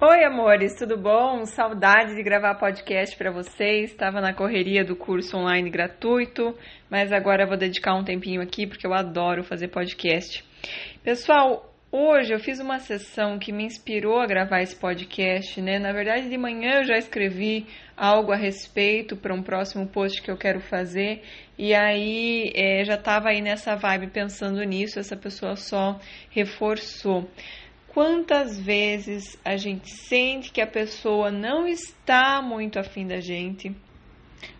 Oi, amores, tudo bom? Saudade de gravar podcast para vocês. Estava na correria do curso online gratuito, mas agora vou dedicar um tempinho aqui porque eu adoro fazer podcast. Pessoal, hoje eu fiz uma sessão que me inspirou a gravar esse podcast, né? Na verdade, de manhã eu já escrevi algo a respeito para um próximo post que eu quero fazer e aí é, já estava aí nessa vibe pensando nisso. Essa pessoa só reforçou. Quantas vezes a gente sente que a pessoa não está muito afim da gente,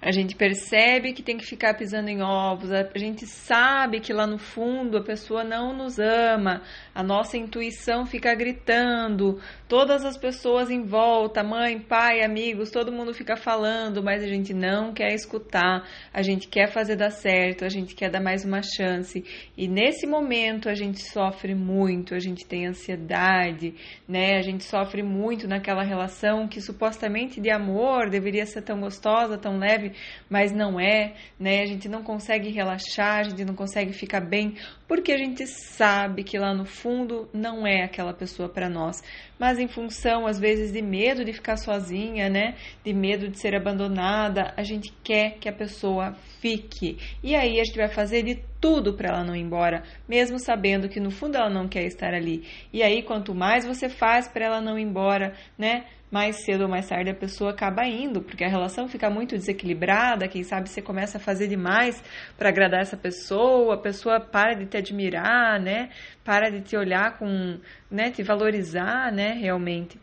a gente percebe que tem que ficar pisando em ovos, a gente sabe que lá no fundo a pessoa não nos ama, a nossa intuição fica gritando, todas as pessoas em volta, mãe, pai, amigos, todo mundo fica falando, mas a gente não quer escutar, a gente quer fazer dar certo, a gente quer dar mais uma chance. E nesse momento a gente sofre muito, a gente tem ansiedade, né? A gente sofre muito naquela relação que supostamente de amor deveria ser tão gostosa, tão leve leve, mas não é, né? A gente não consegue relaxar, a gente não consegue ficar bem, porque a gente sabe que lá no fundo não é aquela pessoa para nós. Mas em função, às vezes, de medo de ficar sozinha, né? De medo de ser abandonada, a gente quer que a pessoa fique. E aí a gente vai fazer de tudo para ela não ir embora, mesmo sabendo que no fundo ela não quer estar ali. E aí, quanto mais você faz para ela não ir embora, né? mais cedo ou mais tarde a pessoa acaba indo, porque a relação fica muito desequilibrada, quem sabe você começa a fazer demais para agradar essa pessoa, a pessoa para de te admirar, né? Para de te olhar com, né, te valorizar, né, realmente.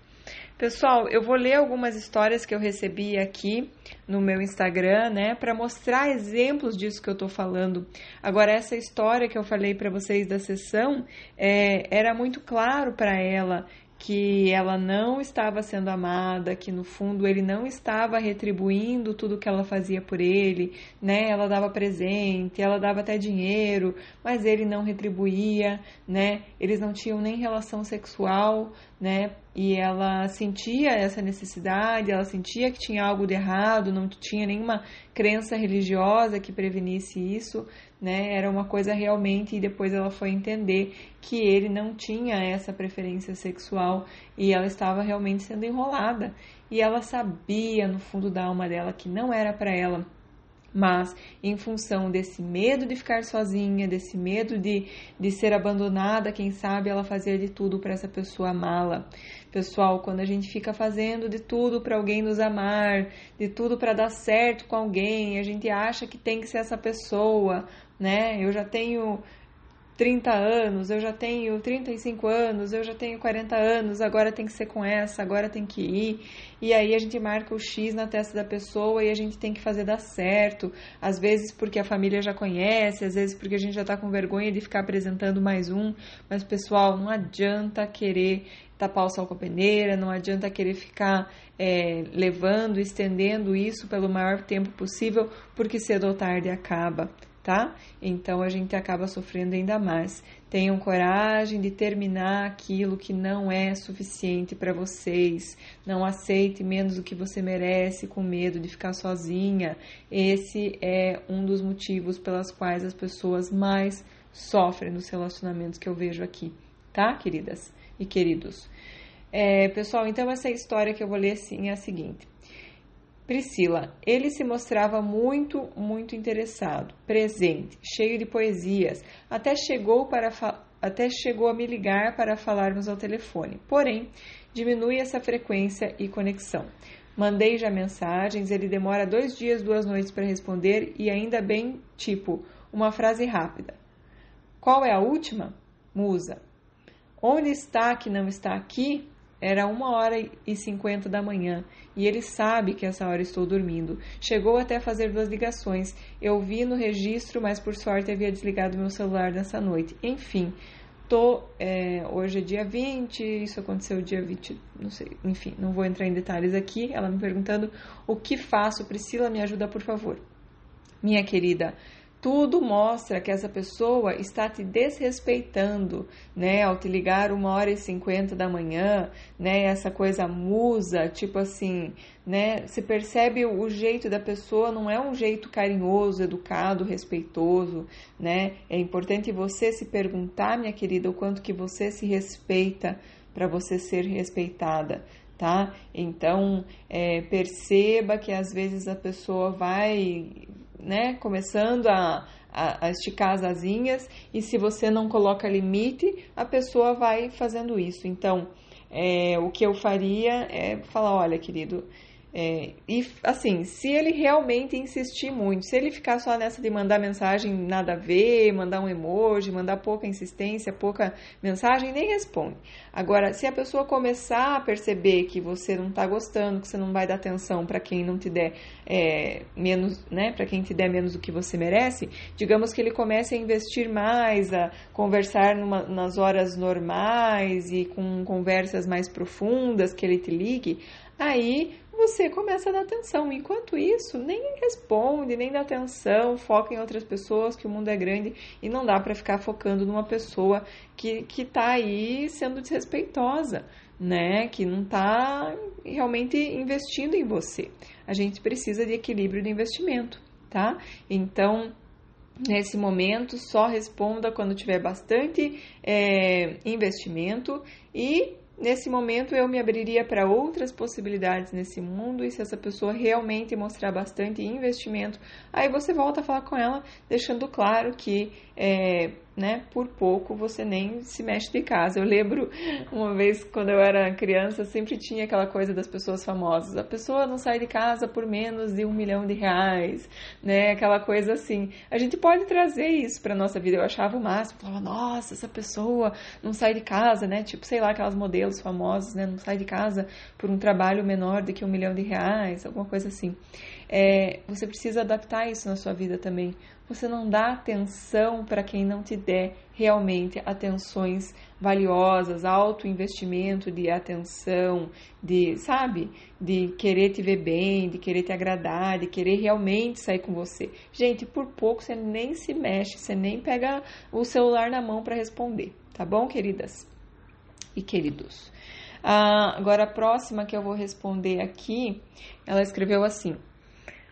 Pessoal, eu vou ler algumas histórias que eu recebi aqui no meu Instagram, né, para mostrar exemplos disso que eu estou falando. Agora, essa história que eu falei para vocês da sessão é, era muito claro para ela que ela não estava sendo amada, que no fundo ele não estava retribuindo tudo que ela fazia por ele, né? Ela dava presente, ela dava até dinheiro, mas ele não retribuía, né? Eles não tinham nem relação sexual, né? E ela sentia essa necessidade, ela sentia que tinha algo de errado, não tinha nenhuma crença religiosa que prevenisse isso, né? Era uma coisa realmente e depois ela foi entender que ele não tinha essa preferência sexual e ela estava realmente sendo enrolada. E ela sabia no fundo da alma dela que não era para ela mas em função desse medo de ficar sozinha, desse medo de, de ser abandonada, quem sabe ela fazia de tudo para essa pessoa amá-la. Pessoal, quando a gente fica fazendo de tudo para alguém nos amar, de tudo para dar certo com alguém, a gente acha que tem que ser essa pessoa, né? Eu já tenho 30 anos, eu já tenho 35 anos, eu já tenho 40 anos, agora tem que ser com essa, agora tem que ir. E aí a gente marca o X na testa da pessoa e a gente tem que fazer dar certo. Às vezes porque a família já conhece, às vezes porque a gente já tá com vergonha de ficar apresentando mais um. Mas, pessoal, não adianta querer tapar o sol com a peneira, não adianta querer ficar é, levando, estendendo isso pelo maior tempo possível, porque cedo ou tarde acaba tá? Então a gente acaba sofrendo ainda mais. Tenham coragem de terminar aquilo que não é suficiente para vocês. Não aceite menos do que você merece com medo de ficar sozinha. Esse é um dos motivos pelas quais as pessoas mais sofrem nos relacionamentos que eu vejo aqui, tá, queridas e queridos? É, pessoal, então essa história que eu vou ler assim é a seguinte. Priscila, ele se mostrava muito, muito interessado, presente, cheio de poesias, até chegou, para até chegou a me ligar para falarmos ao telefone. Porém, diminui essa frequência e conexão. Mandei já mensagens, ele demora dois dias, duas noites para responder e ainda bem, tipo, uma frase rápida. Qual é a última? Musa. Onde está que não está aqui? Era uma hora e cinquenta da manhã e ele sabe que essa hora estou dormindo. Chegou até a fazer duas ligações. Eu vi no registro, mas por sorte havia desligado meu celular nessa noite. Enfim, tô. É, hoje é dia 20, isso aconteceu dia 20, não sei. Enfim, não vou entrar em detalhes aqui. Ela me perguntando o que faço. Priscila, me ajuda, por favor. Minha querida, tudo mostra que essa pessoa está te desrespeitando, né? Ao te ligar uma hora e cinquenta da manhã, né? Essa coisa musa, tipo assim, né? Se percebe o jeito da pessoa não é um jeito carinhoso, educado, respeitoso, né? É importante você se perguntar, minha querida, o quanto que você se respeita para você ser respeitada, tá? Então, é, perceba que às vezes a pessoa vai, né, começando a, a, a, esticar as asinhas e se você não coloca limite, a pessoa vai fazendo isso. Então, é, o que eu faria é falar, olha, querido, é, e assim, se ele realmente insistir muito, se ele ficar só nessa de mandar mensagem nada a ver, mandar um emoji, mandar pouca insistência, pouca mensagem, nem responde. Agora, se a pessoa começar a perceber que você não está gostando, que você não vai dar atenção para quem não te der é, menos, né, para quem te der menos do que você merece, digamos que ele comece a investir mais, a conversar numa, nas horas normais e com conversas mais profundas, que ele te ligue, aí você começa a dar atenção. Enquanto isso, nem responde, nem dá atenção, foca em outras pessoas, que o mundo é grande e não dá para ficar focando numa pessoa que, que tá aí sendo desrespeitosa, né? Que não tá realmente investindo em você. A gente precisa de equilíbrio de investimento, tá? Então, Nesse momento, só responda quando tiver bastante é, investimento e Nesse momento eu me abriria para outras possibilidades nesse mundo e se essa pessoa realmente mostrar bastante investimento, aí você volta a falar com ela, deixando claro que é, né, por pouco você nem se mexe de casa. Eu lembro uma vez quando eu era criança, sempre tinha aquela coisa das pessoas famosas. A pessoa não sai de casa por menos de um milhão de reais, né? Aquela coisa assim. A gente pode trazer isso para nossa vida. Eu achava o máximo, falava, nossa, essa pessoa não sai de casa, né? Tipo, sei lá, aquelas modelos famosos, né? Não sai de casa por um trabalho menor do que um milhão de reais, alguma coisa assim. É, você precisa adaptar isso na sua vida também. Você não dá atenção para quem não te der realmente atenções valiosas, alto investimento de atenção, de, sabe, de querer te ver bem, de querer te agradar, de querer realmente sair com você. Gente, por pouco você nem se mexe, você nem pega o celular na mão para responder, tá bom, queridas e queridos? Ah, agora a próxima que eu vou responder aqui, ela escreveu assim: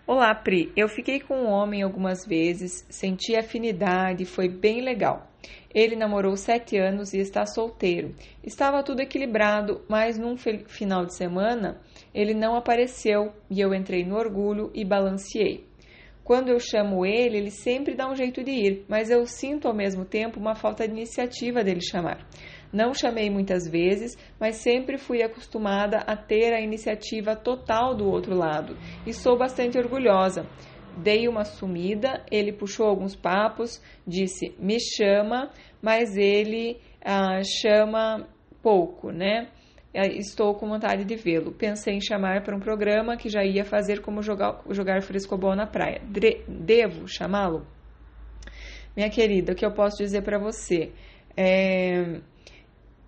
Olá, Pri. Eu fiquei com um homem algumas vezes, senti afinidade, foi bem legal. Ele namorou sete anos e está solteiro. Estava tudo equilibrado, mas num final de semana ele não apareceu e eu entrei no orgulho e balanceei. Quando eu chamo ele, ele sempre dá um jeito de ir, mas eu sinto ao mesmo tempo uma falta de iniciativa dele chamar. Não chamei muitas vezes, mas sempre fui acostumada a ter a iniciativa total do outro lado e sou bastante orgulhosa. Dei uma sumida, ele puxou alguns papos, disse me chama, mas ele ah, chama pouco, né? Estou com vontade de vê-lo. Pensei em chamar para um programa que já ia fazer como jogar, jogar frescobol na praia. devo chamá-lo? Minha querida, o que eu posso dizer para você? É,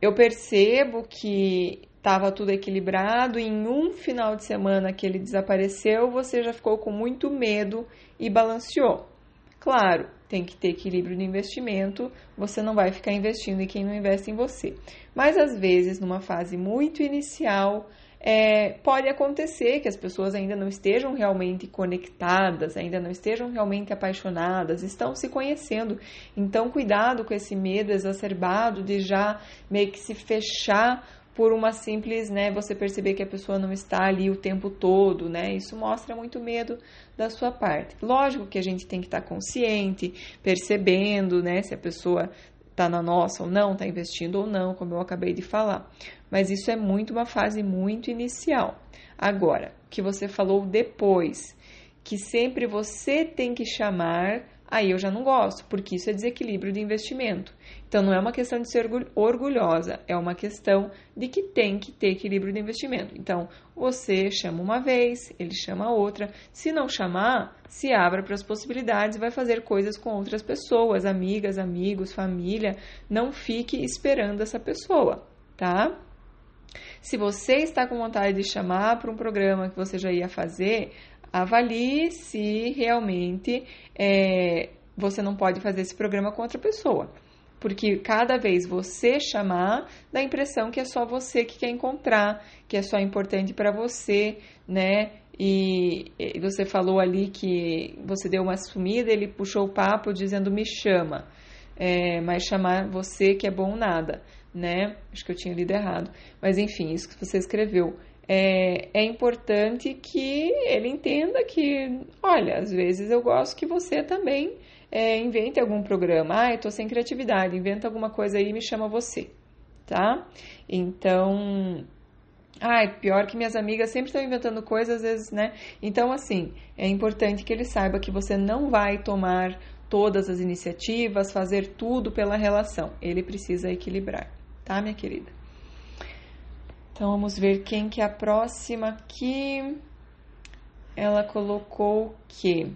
eu percebo que estava tudo equilibrado. Em um final de semana que ele desapareceu, você já ficou com muito medo e balanceou. Claro, tem que ter equilíbrio no investimento, você não vai ficar investindo em quem não investe em você. Mas às vezes, numa fase muito inicial, é, pode acontecer que as pessoas ainda não estejam realmente conectadas, ainda não estejam realmente apaixonadas, estão se conhecendo. Então, cuidado com esse medo exacerbado de já meio que se fechar por uma simples, né, você perceber que a pessoa não está ali o tempo todo, né? Isso mostra muito medo da sua parte. Lógico que a gente tem que estar consciente, percebendo, né, se a pessoa está na nossa ou não, está investindo ou não, como eu acabei de falar mas isso é muito uma fase muito inicial. Agora, que você falou depois, que sempre você tem que chamar, aí eu já não gosto, porque isso é desequilíbrio de investimento. Então não é uma questão de ser orgulhosa, é uma questão de que tem que ter equilíbrio de investimento. Então, você chama uma vez, ele chama outra. Se não chamar, se abra para as possibilidades, vai fazer coisas com outras pessoas, amigas, amigos, família. Não fique esperando essa pessoa, tá? Se você está com vontade de chamar para um programa que você já ia fazer, avalie se realmente é, você não pode fazer esse programa com outra pessoa. Porque cada vez você chamar, dá a impressão que é só você que quer encontrar, que é só importante para você, né? E, e você falou ali que você deu uma sumida, ele puxou o papo dizendo me chama. É, mas chamar você que é bom nada. né? Acho que eu tinha lido errado. Mas enfim, isso que você escreveu. É, é importante que ele entenda que, olha, às vezes eu gosto que você também é, invente algum programa. Ah, eu tô sem criatividade, inventa alguma coisa aí e me chama você, tá? Então, Ai, pior que minhas amigas sempre estão inventando coisas, às vezes, né? Então, assim, é importante que ele saiba que você não vai tomar todas as iniciativas, fazer tudo pela relação. Ele precisa equilibrar, tá, minha querida? Então, vamos ver quem que é a próxima aqui. Ela colocou que...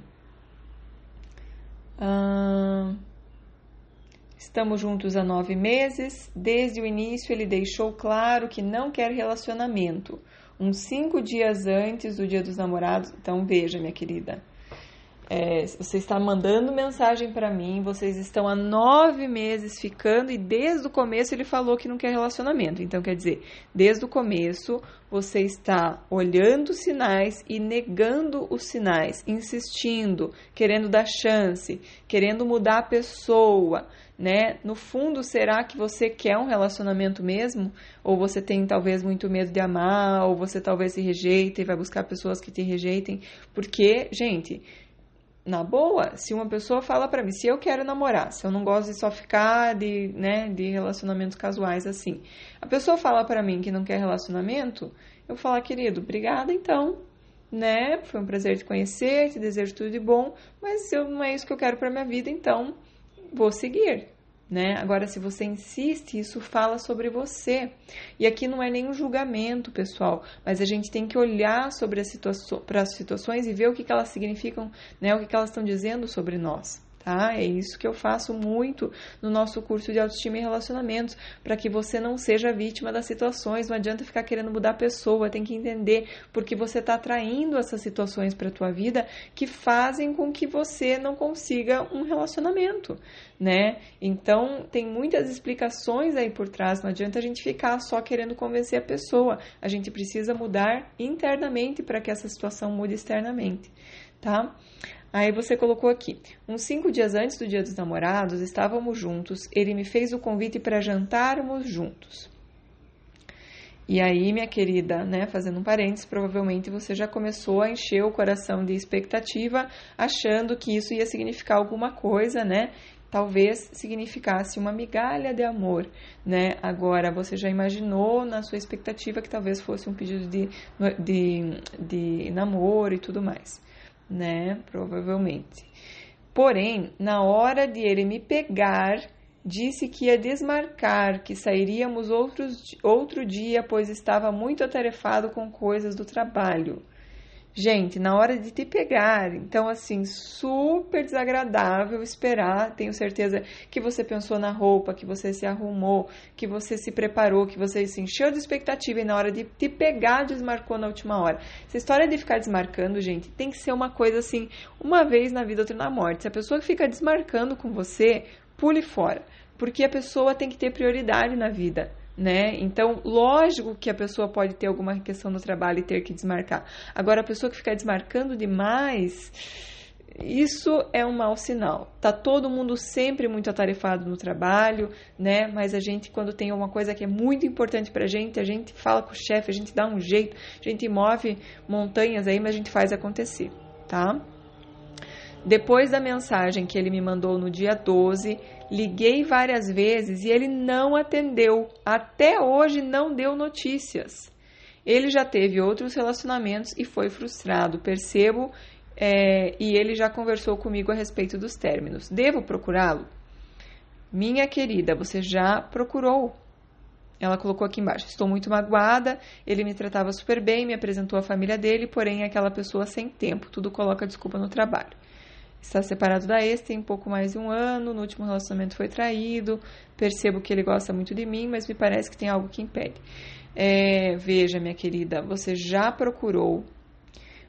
Ah, Estamos juntos há nove meses. Desde o início, ele deixou claro que não quer relacionamento. Uns cinco dias antes do Dia dos Namorados. Então, veja, minha querida. É, você está mandando mensagem para mim, vocês estão há nove meses ficando e desde o começo ele falou que não quer relacionamento. Então, quer dizer, desde o começo você está olhando os sinais e negando os sinais, insistindo, querendo dar chance, querendo mudar a pessoa, né? No fundo, será que você quer um relacionamento mesmo? Ou você tem talvez muito medo de amar, ou você talvez se rejeita e vai buscar pessoas que te rejeitem? Porque, gente, na boa, se uma pessoa fala para mim, se eu quero namorar, se eu não gosto de só ficar de, né, de relacionamentos casuais assim, a pessoa fala para mim que não quer relacionamento, eu falo, querido, obrigada então, né? Foi um prazer te conhecer, te desejo tudo de bom, mas eu, não é isso que eu quero para minha vida, então vou seguir, né? Agora, se você insiste, isso fala sobre você. E aqui não é nenhum julgamento, pessoal, mas a gente tem que olhar sobre as situa para as situações e ver o que, que elas significam, né? O que, que elas estão dizendo sobre nós tá? É isso que eu faço muito no nosso curso de autoestima e relacionamentos, para que você não seja vítima das situações. Não adianta ficar querendo mudar a pessoa, tem que entender porque você está atraindo essas situações para a tua vida que fazem com que você não consiga um relacionamento, né? Então, tem muitas explicações aí por trás, não adianta a gente ficar só querendo convencer a pessoa. A gente precisa mudar internamente para que essa situação mude externamente, tá? Aí você colocou aqui: uns cinco dias antes do dia dos namorados, estávamos juntos. Ele me fez o convite para jantarmos juntos. E aí, minha querida, né, fazendo um parênteses, provavelmente você já começou a encher o coração de expectativa, achando que isso ia significar alguma coisa, né? Talvez significasse uma migalha de amor, né? Agora, você já imaginou na sua expectativa que talvez fosse um pedido de, de, de namoro e tudo mais né? Provavelmente. Porém, na hora de ele me pegar, disse que ia desmarcar, que sairíamos outros, outro dia, pois estava muito atarefado com coisas do trabalho. Gente, na hora de te pegar, então assim, super desagradável esperar. Tenho certeza que você pensou na roupa, que você se arrumou, que você se preparou, que você se encheu de expectativa e na hora de te pegar desmarcou na última hora. Essa história de ficar desmarcando, gente, tem que ser uma coisa assim, uma vez na vida, outra na morte. Se a pessoa fica desmarcando com você, pule fora, porque a pessoa tem que ter prioridade na vida né? Então, lógico que a pessoa pode ter alguma questão no trabalho e ter que desmarcar. Agora, a pessoa que fica desmarcando demais, isso é um mau sinal. Tá todo mundo sempre muito atarefado no trabalho, né? Mas a gente, quando tem uma coisa que é muito importante pra gente, a gente fala com o chefe, a gente dá um jeito, a gente move montanhas aí, mas a gente faz acontecer, tá? Depois da mensagem que ele me mandou no dia 12, liguei várias vezes e ele não atendeu. Até hoje não deu notícias. Ele já teve outros relacionamentos e foi frustrado, percebo, é, e ele já conversou comigo a respeito dos términos. Devo procurá-lo? Minha querida, você já procurou. Ela colocou aqui embaixo: Estou muito magoada. Ele me tratava super bem, me apresentou a família dele, porém aquela pessoa sem tempo, tudo coloca desculpa no trabalho está separado da ex tem pouco mais de um ano, no último relacionamento foi traído, percebo que ele gosta muito de mim, mas me parece que tem algo que impede. É, veja, minha querida, você já procurou,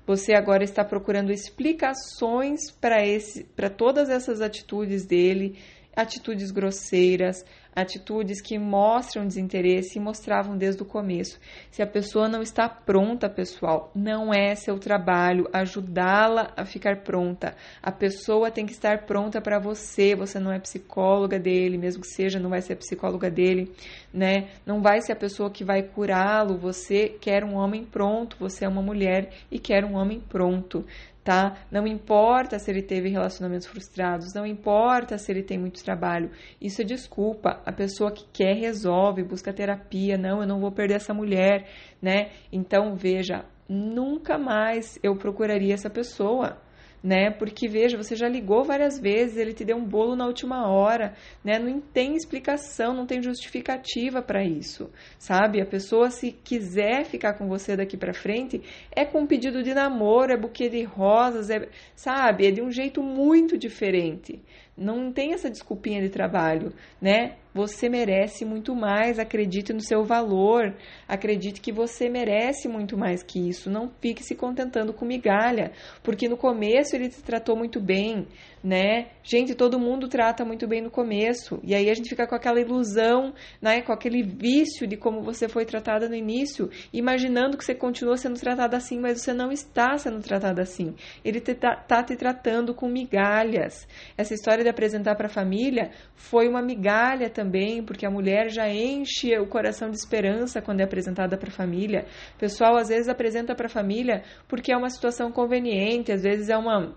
você agora está procurando explicações para todas essas atitudes dele, atitudes grosseiras, atitudes que mostram desinteresse e mostravam desde o começo. Se a pessoa não está pronta, pessoal, não é seu trabalho ajudá-la a ficar pronta. A pessoa tem que estar pronta para você. Você não é psicóloga dele, mesmo que seja, não vai ser psicóloga dele, né? Não vai ser a pessoa que vai curá-lo. Você quer um homem pronto, você é uma mulher e quer um homem pronto tá? Não importa se ele teve relacionamentos frustrados, não importa se ele tem muito trabalho. Isso é desculpa. A pessoa que quer resolve, busca terapia. Não, eu não vou perder essa mulher, né? Então, veja, nunca mais eu procuraria essa pessoa né? Porque veja, você já ligou várias vezes, ele te deu um bolo na última hora, né? Não tem explicação, não tem justificativa para isso, sabe? A pessoa se quiser ficar com você daqui para frente, é com pedido de namoro, é buquê de rosas, é, sabe? É de um jeito muito diferente. Não tem essa desculpinha de trabalho, né? Você merece muito mais, acredite no seu valor, acredite que você merece muito mais que isso. Não fique se contentando com migalha, porque no começo ele te tratou muito bem, né? Gente, todo mundo trata muito bem no começo, e aí a gente fica com aquela ilusão, né? Com aquele vício de como você foi tratada no início, imaginando que você continua sendo tratada assim, mas você não está sendo tratada assim. Ele está tá te tratando com migalhas. Essa história de apresentar para a família foi uma migalha também também, porque a mulher já enche o coração de esperança quando é apresentada para a família. O pessoal às vezes apresenta para a família porque é uma situação conveniente, às vezes é uma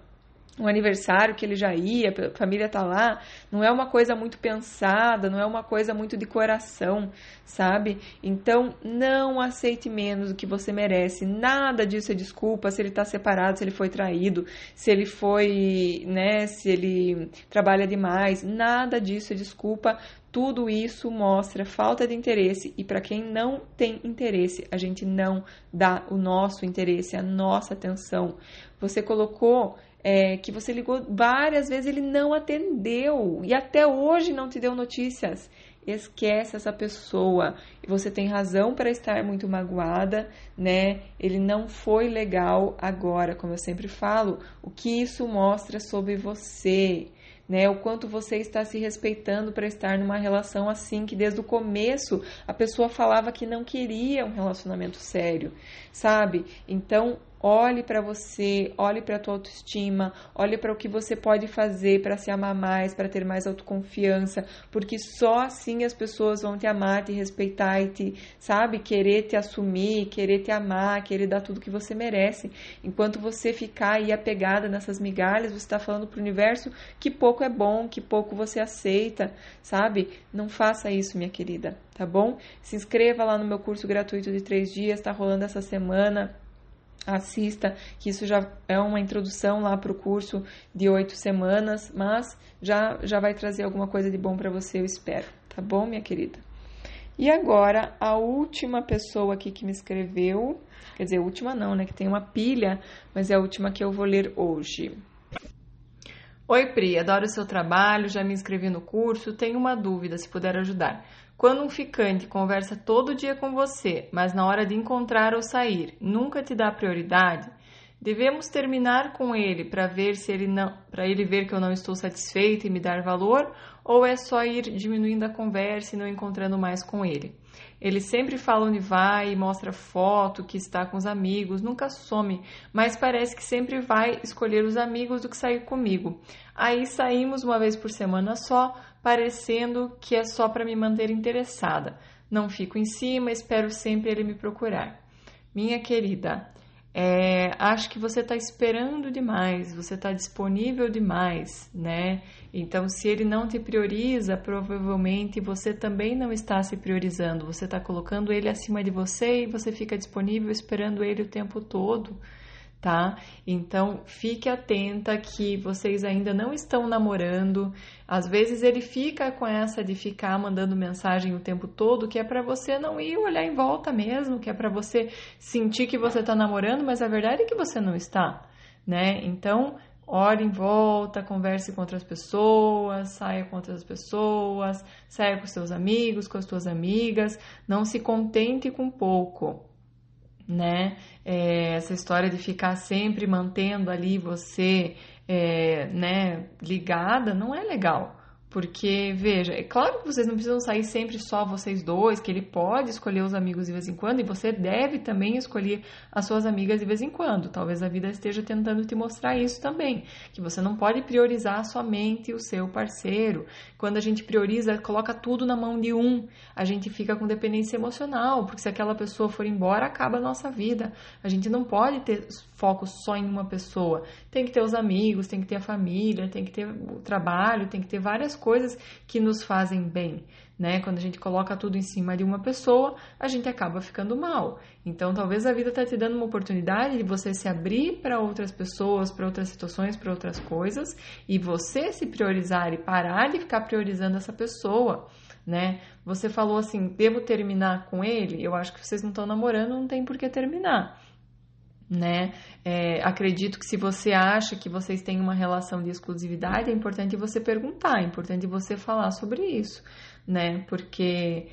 um aniversário que ele já ia, a família tá lá, não é uma coisa muito pensada, não é uma coisa muito de coração, sabe? Então, não aceite menos do que você merece. Nada disso é desculpa se ele tá separado, se ele foi traído, se ele foi, né, se ele trabalha demais, nada disso é desculpa. Tudo isso mostra falta de interesse e para quem não tem interesse, a gente não dá o nosso interesse, a nossa atenção. Você colocou é, que você ligou várias vezes, ele não atendeu e até hoje não te deu notícias. Esquece essa pessoa. Você tem razão para estar muito magoada, né? Ele não foi legal agora, como eu sempre falo. O que isso mostra sobre você? né? O quanto você está se respeitando para estar numa relação assim que desde o começo a pessoa falava que não queria um relacionamento sério, sabe? Então, Olhe para você, olhe para a tua autoestima, olhe para o que você pode fazer para se amar mais, para ter mais autoconfiança, porque só assim as pessoas vão te amar, te respeitar e te, sabe, querer te assumir, querer te amar, querer dar tudo que você merece. Enquanto você ficar aí apegada nessas migalhas, você está falando para o universo que pouco é bom, que pouco você aceita, sabe? Não faça isso, minha querida, tá bom? Se inscreva lá no meu curso gratuito de três dias, está rolando essa semana assista, que isso já é uma introdução lá para o curso de oito semanas, mas já, já vai trazer alguma coisa de bom para você, eu espero, tá bom, minha querida? E agora, a última pessoa aqui que me escreveu, quer dizer, a última não, né, que tem uma pilha, mas é a última que eu vou ler hoje. Oi, Pri, adoro o seu trabalho, já me inscrevi no curso, tenho uma dúvida, se puder ajudar. Quando um ficante conversa todo dia com você, mas na hora de encontrar ou sair nunca te dá prioridade, devemos terminar com ele para ver se ele não, para ele ver que eu não estou satisfeita e me dar valor, ou é só ir diminuindo a conversa e não encontrando mais com ele? Ele sempre fala onde vai, mostra foto que está com os amigos, nunca some, mas parece que sempre vai escolher os amigos do que sair comigo. Aí saímos uma vez por semana só, parecendo que é só para me manter interessada. Não fico em cima, espero sempre ele me procurar. Minha querida, é, acho que você está esperando demais, você está disponível demais, né? Então, se ele não te prioriza, provavelmente você também não está se priorizando. Você está colocando ele acima de você e você fica disponível esperando ele o tempo todo tá? Então fique atenta que vocês ainda não estão namorando. Às vezes ele fica com essa de ficar mandando mensagem o tempo todo, que é para você não ir olhar em volta mesmo, que é para você sentir que você está namorando, mas a verdade é que você não está, né? Então olhe em volta, converse com outras pessoas, saia com outras pessoas, saia com seus amigos, com as suas amigas, não se contente com pouco, né? É, essa história de ficar sempre mantendo ali você, é, né, ligada, não é legal. Porque, veja, é claro que vocês não precisam sair sempre só vocês dois, que ele pode escolher os amigos de vez em quando e você deve também escolher as suas amigas de vez em quando. Talvez a vida esteja tentando te mostrar isso também, que você não pode priorizar somente o seu parceiro. Quando a gente prioriza, coloca tudo na mão de um, a gente fica com dependência emocional, porque se aquela pessoa for embora, acaba a nossa vida. A gente não pode ter foco só em uma pessoa. Tem que ter os amigos, tem que ter a família, tem que ter o trabalho, tem que ter várias coisas que nos fazem bem. Né? Quando a gente coloca tudo em cima de uma pessoa, a gente acaba ficando mal. Então, talvez a vida está te dando uma oportunidade de você se abrir para outras pessoas, para outras situações, para outras coisas, e você se priorizar e parar de ficar priorizando essa pessoa. Né? Você falou assim, devo terminar com ele? Eu acho que vocês não estão namorando, não tem por que terminar né? É, acredito que se você acha que vocês têm uma relação de exclusividade, é importante você perguntar, é importante você falar sobre isso, né? Porque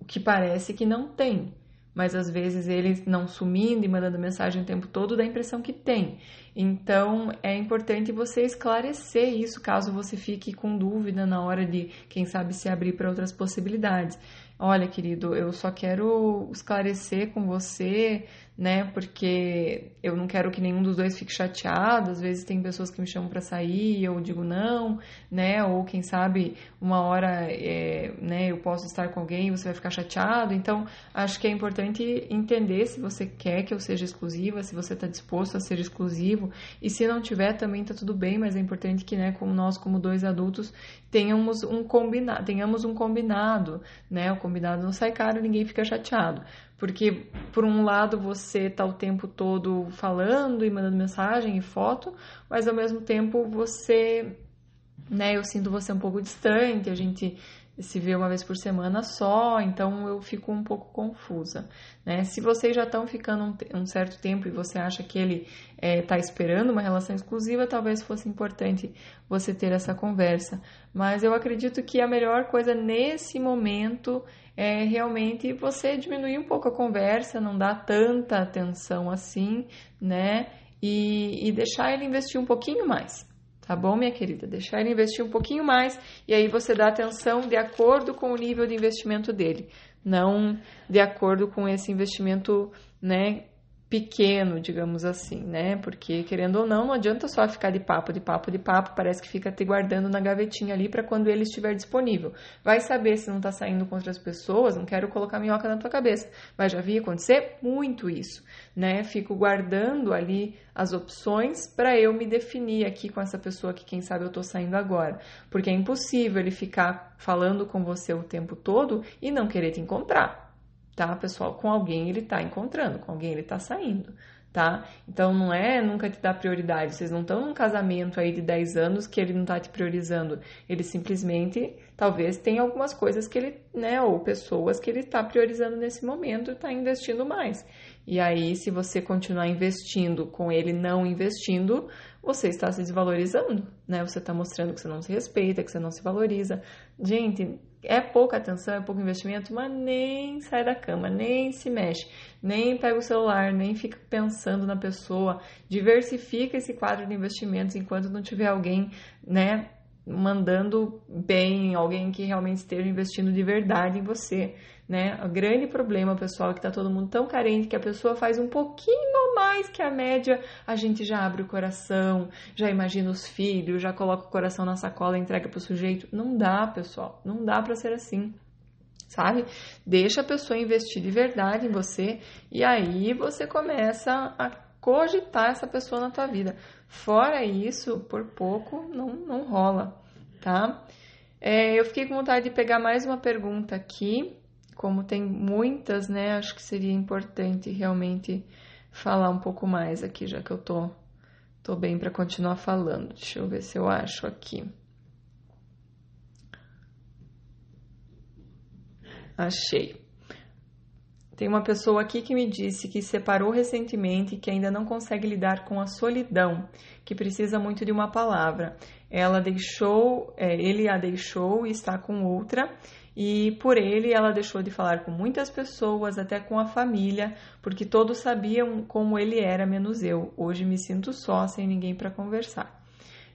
o que parece que não tem, mas às vezes eles não sumindo e mandando mensagem o tempo todo dá a impressão que tem. Então é importante você esclarecer isso caso você fique com dúvida na hora de, quem sabe, se abrir para outras possibilidades. Olha, querido, eu só quero esclarecer com você né? Porque eu não quero que nenhum dos dois fique chateado. Às vezes tem pessoas que me chamam para sair, eu digo não, né? Ou quem sabe uma hora, é, né? Eu posso estar com alguém, e você vai ficar chateado. Então acho que é importante entender se você quer que eu seja exclusiva, se você está disposto a ser exclusivo e se não tiver também tá tudo bem. Mas é importante que, né? Como nós, como dois adultos, tenhamos um combinado, tenhamos um combinado, né? O combinado não sai caro, ninguém fica chateado. Porque, por um lado, você está o tempo todo falando e mandando mensagem e foto, mas ao mesmo tempo você, né, eu sinto você um pouco distante, a gente se vê uma vez por semana só, então eu fico um pouco confusa. Né? Se vocês já estão ficando um, um, certo tempo e você acha que ele está é, esperando uma relação exclusiva, talvez fosse importante você ter essa conversa. Mas eu acredito que a melhor coisa nesse momento é realmente você diminuir um pouco a conversa, não dar tanta atenção assim, né? E, e deixar ele investir um pouquinho mais. Tá bom, minha querida? Deixar ele investir um pouquinho mais e aí você dá atenção de acordo com o nível de investimento dele, não de acordo com esse investimento, né, pequeno, digamos assim, né? Porque querendo ou não, não adianta só ficar de papo, de papo, de papo, parece que fica te guardando na gavetinha ali para quando ele estiver disponível. Vai saber se não tá saindo com outras pessoas, não quero colocar minhoca na tua cabeça, mas já vi acontecer muito isso, né? Fico guardando ali as opções para eu me definir aqui com essa pessoa que quem sabe eu tô saindo agora, porque é impossível ele ficar falando com você o tempo todo e não querer te encontrar tá, pessoal? Com alguém ele tá encontrando, com alguém ele tá saindo, tá? Então não é nunca te dar prioridade. Vocês não estão num casamento aí de 10 anos que ele não tá te priorizando. Ele simplesmente, talvez, tem algumas coisas que ele, né, ou pessoas que ele tá priorizando nesse momento e tá investindo mais. E aí, se você continuar investindo com ele não investindo, você está se desvalorizando, né? Você está mostrando que você não se respeita, que você não se valoriza. Gente, é pouca atenção, é pouco investimento, mas nem sai da cama, nem se mexe, nem pega o celular, nem fica pensando na pessoa. Diversifica esse quadro de investimentos enquanto não tiver alguém, né, mandando bem, alguém que realmente esteja investindo de verdade em você, né? O grande problema, pessoal, é que tá todo mundo tão carente que a pessoa faz um pouquinho mais que a média, a gente já abre o coração, já imagina os filhos, já coloca o coração na sacola e entrega pro sujeito. Não dá, pessoal, não dá para ser assim. Sabe? Deixa a pessoa investir de verdade em você e aí você começa a cogitar essa pessoa na tua vida. Fora isso, por pouco não, não rola, tá? É, eu fiquei com vontade de pegar mais uma pergunta aqui. Como tem muitas, né? Acho que seria importante realmente falar um pouco mais aqui, já que eu tô, tô bem para continuar falando. Deixa eu ver se eu acho aqui. Achei. Tem uma pessoa aqui que me disse que separou recentemente e que ainda não consegue lidar com a solidão, que precisa muito de uma palavra. Ela deixou, é, ele a deixou e está com outra, e por ele ela deixou de falar com muitas pessoas, até com a família, porque todos sabiam como ele era, menos eu. Hoje me sinto só, sem ninguém para conversar.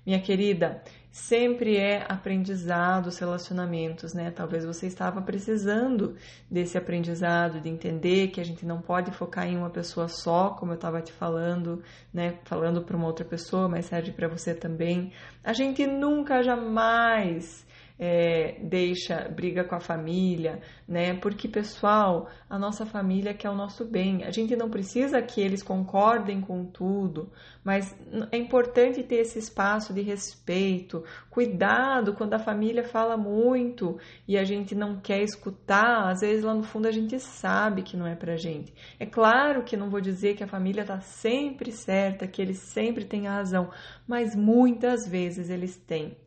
Minha querida, sempre é aprendizado os relacionamentos, né? Talvez você estava precisando desse aprendizado, de entender que a gente não pode focar em uma pessoa só, como eu estava te falando, né? Falando para uma outra pessoa, mas serve para você também. A gente nunca, jamais é, deixa briga com a família, né? Porque, pessoal, a nossa família quer o nosso bem. A gente não precisa que eles concordem com tudo, mas é importante ter esse espaço de respeito, cuidado quando a família fala muito e a gente não quer escutar. Às vezes lá no fundo a gente sabe que não é pra gente. É claro que não vou dizer que a família tá sempre certa, que eles sempre têm a razão, mas muitas vezes eles têm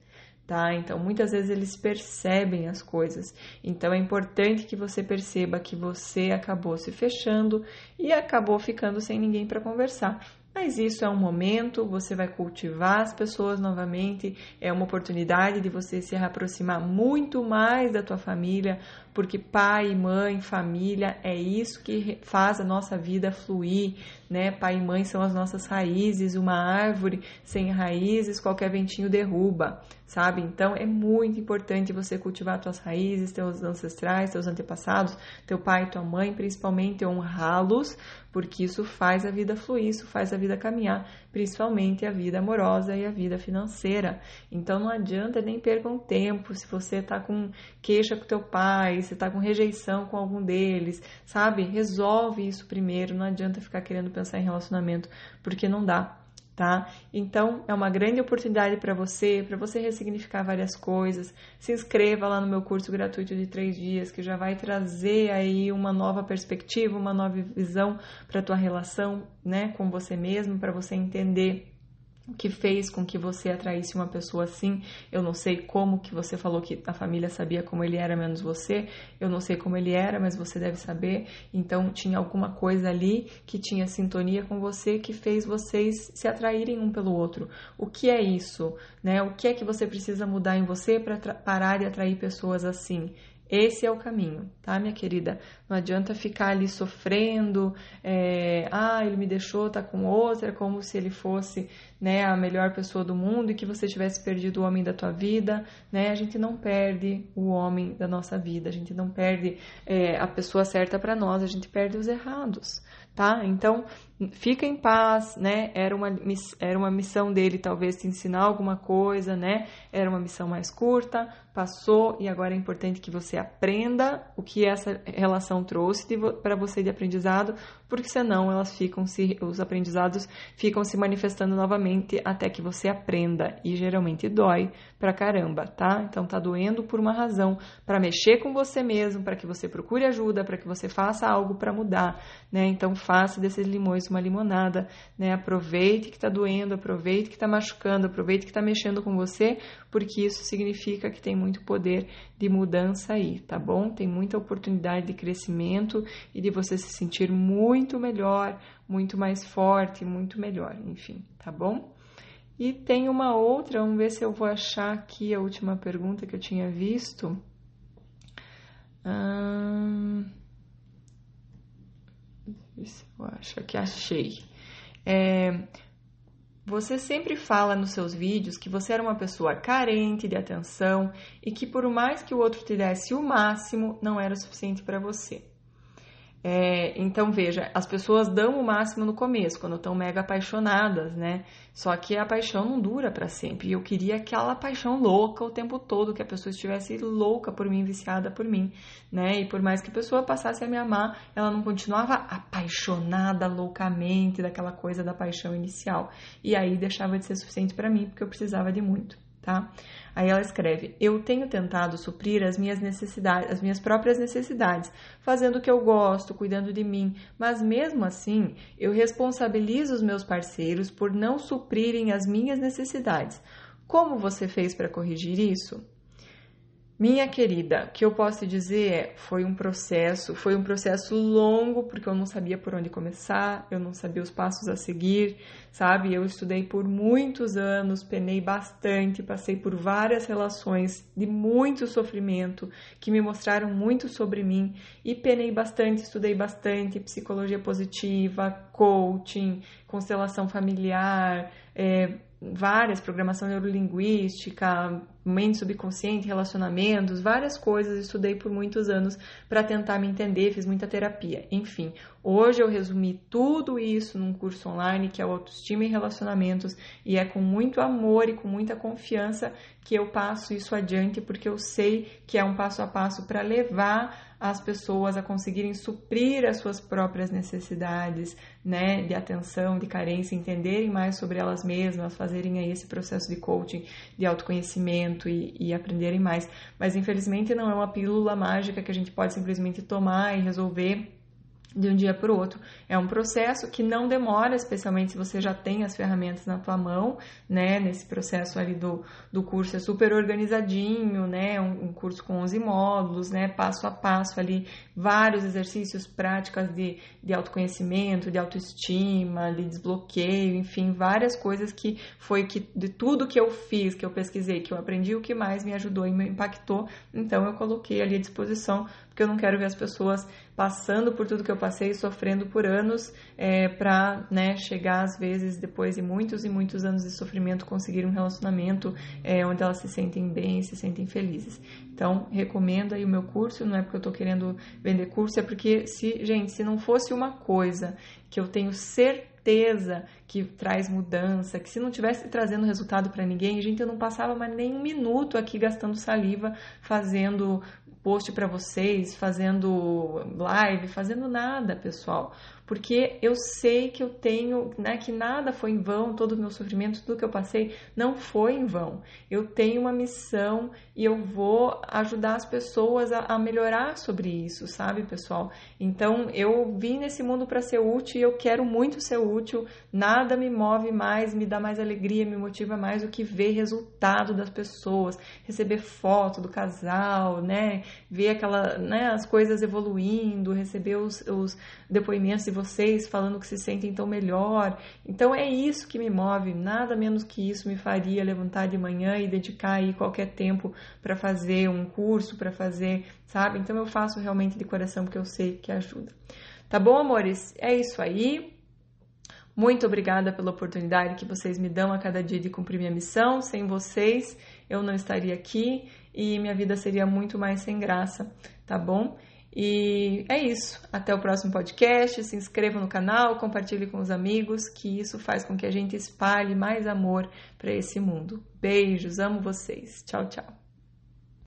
tá? Então, muitas vezes eles percebem as coisas. Então, é importante que você perceba que você acabou se fechando e acabou ficando sem ninguém para conversar. Mas isso é um momento, você vai cultivar as pessoas novamente, é uma oportunidade de você se aproximar muito mais da tua família, porque pai, mãe, família é isso que faz a nossa vida fluir, né? Pai e mãe são as nossas raízes, uma árvore sem raízes, qualquer ventinho derruba, sabe? Então é muito importante você cultivar tuas raízes, teus ancestrais, teus antepassados, teu pai tua mãe, principalmente honrá-los, porque isso faz a vida fluir, isso faz a vida caminhar, principalmente a vida amorosa e a vida financeira. Então não adianta nem percam tempo se você está com queixa com teu pai, se está com rejeição com algum deles, sabe? Resolve isso primeiro, não adianta ficar querendo pensar em relacionamento, porque não dá tá? Então, é uma grande oportunidade para você, para você ressignificar várias coisas. Se inscreva lá no meu curso gratuito de três dias, que já vai trazer aí uma nova perspectiva, uma nova visão para tua relação, né, com você mesmo, para você entender que fez com que você atraísse uma pessoa assim. Eu não sei como que você falou que a família sabia como ele era menos você. Eu não sei como ele era, mas você deve saber. Então tinha alguma coisa ali que tinha sintonia com você que fez vocês se atraírem um pelo outro. O que é isso, né? O que é que você precisa mudar em você para parar de atrair pessoas assim? Esse é o caminho, tá, minha querida? Não adianta ficar ali sofrendo, é, ah, ele me deixou, tá com outra, como se ele fosse, né, a melhor pessoa do mundo e que você tivesse perdido o homem da tua vida, né? A gente não perde o homem da nossa vida, a gente não perde é, a pessoa certa para nós, a gente perde os errados, tá? Então, fica em paz, né? Era uma, era uma missão dele talvez te ensinar alguma coisa, né? Era uma missão mais curta, passou e agora é importante que você aprenda o que essa relação trouxe para você de aprendizado, porque senão elas ficam se os aprendizados ficam se manifestando novamente até que você aprenda e geralmente dói pra caramba, tá? Então tá doendo por uma razão, para mexer com você mesmo, para que você procure ajuda, para que você faça algo para mudar, né? Então faça desses limões uma limonada, né? Aproveite que tá doendo, aproveite que tá machucando, aproveite que tá mexendo com você, porque isso significa que tem muito poder de mudança aí, tá bom? Tem muita oportunidade de crescimento e de você se sentir muito melhor, muito mais forte, muito melhor, enfim, tá bom? E tem uma outra, vamos ver se eu vou achar aqui a última pergunta que eu tinha visto. Hum, se eu acho que achei. É, você sempre fala nos seus vídeos que você era uma pessoa carente de atenção e que por mais que o outro te desse o máximo, não era suficiente para você. É, então veja, as pessoas dão o máximo no começo, quando estão mega apaixonadas, né? Só que a paixão não dura para sempre. E eu queria aquela paixão louca o tempo todo, que a pessoa estivesse louca por mim, viciada por mim, né? E por mais que a pessoa passasse a me amar, ela não continuava apaixonada loucamente daquela coisa da paixão inicial. E aí deixava de ser suficiente para mim, porque eu precisava de muito tá? Aí ela escreve: Eu tenho tentado suprir as minhas necessidades, as minhas próprias necessidades, fazendo o que eu gosto, cuidando de mim, mas mesmo assim, eu responsabilizo os meus parceiros por não suprirem as minhas necessidades. Como você fez para corrigir isso? Minha querida, o que eu posso dizer é, foi um processo, foi um processo longo, porque eu não sabia por onde começar, eu não sabia os passos a seguir, sabe? Eu estudei por muitos anos, penei bastante, passei por várias relações de muito sofrimento, que me mostraram muito sobre mim, e penei bastante, estudei bastante psicologia positiva, coaching, constelação familiar, é, várias, programação neurolinguística, mente subconsciente, relacionamentos, várias coisas, estudei por muitos anos para tentar me entender, fiz muita terapia. Enfim, hoje eu resumi tudo isso num curso online que é o Autoestima e Relacionamentos e é com muito amor e com muita confiança que eu passo isso adiante, porque eu sei que é um passo a passo para levar as pessoas a conseguirem suprir as suas próprias necessidades, né, de atenção, de carência, entenderem mais sobre elas mesmas, fazerem aí esse processo de coaching, de autoconhecimento e, e aprenderem mais. Mas infelizmente não é uma pílula mágica que a gente pode simplesmente tomar e resolver de um dia para o outro. É um processo que não demora, especialmente se você já tem as ferramentas na tua mão, né? Nesse processo ali do, do curso é super organizadinho, né? Um, um curso com 11 módulos, né? Passo a passo ali, vários exercícios, práticas de, de autoconhecimento, de autoestima, de desbloqueio, enfim, várias coisas que foi que de tudo que eu fiz, que eu pesquisei, que eu aprendi, o que mais me ajudou e me impactou, então eu coloquei ali à disposição porque eu não quero ver as pessoas passando por tudo que eu passei, sofrendo por anos, é, para né, chegar às vezes depois de muitos e muitos anos de sofrimento conseguir um relacionamento é, onde elas se sentem bem, se sentem felizes. Então recomendo aí o meu curso, não é porque eu estou querendo vender curso, é porque se gente, se não fosse uma coisa que eu tenho certeza que traz mudança, que se não tivesse trazendo resultado para ninguém, gente, eu não passava mais nem um minuto aqui gastando saliva fazendo post para vocês, fazendo live, fazendo nada, pessoal porque eu sei que eu tenho, né, que nada foi em vão, todo o meu sofrimento, tudo que eu passei não foi em vão. Eu tenho uma missão e eu vou ajudar as pessoas a, a melhorar sobre isso, sabe, pessoal? Então, eu vim nesse mundo para ser útil e eu quero muito ser útil. Nada me move mais, me dá mais alegria, me motiva mais do que ver resultado das pessoas, receber foto do casal, né, ver aquela, né, as coisas evoluindo, receber os, os depoimentos de vocês falando que se sentem tão melhor. Então é isso que me move, nada menos que isso me faria levantar de manhã e dedicar aí qualquer tempo para fazer um curso, para fazer, sabe? Então eu faço realmente de coração porque eu sei que ajuda. Tá bom, amores? É isso aí. Muito obrigada pela oportunidade que vocês me dão a cada dia de cumprir minha missão. Sem vocês, eu não estaria aqui e minha vida seria muito mais sem graça, tá bom? E é isso. Até o próximo podcast. Se inscreva no canal, compartilhe com os amigos, que isso faz com que a gente espalhe mais amor para esse mundo. Beijos, amo vocês. Tchau, tchau.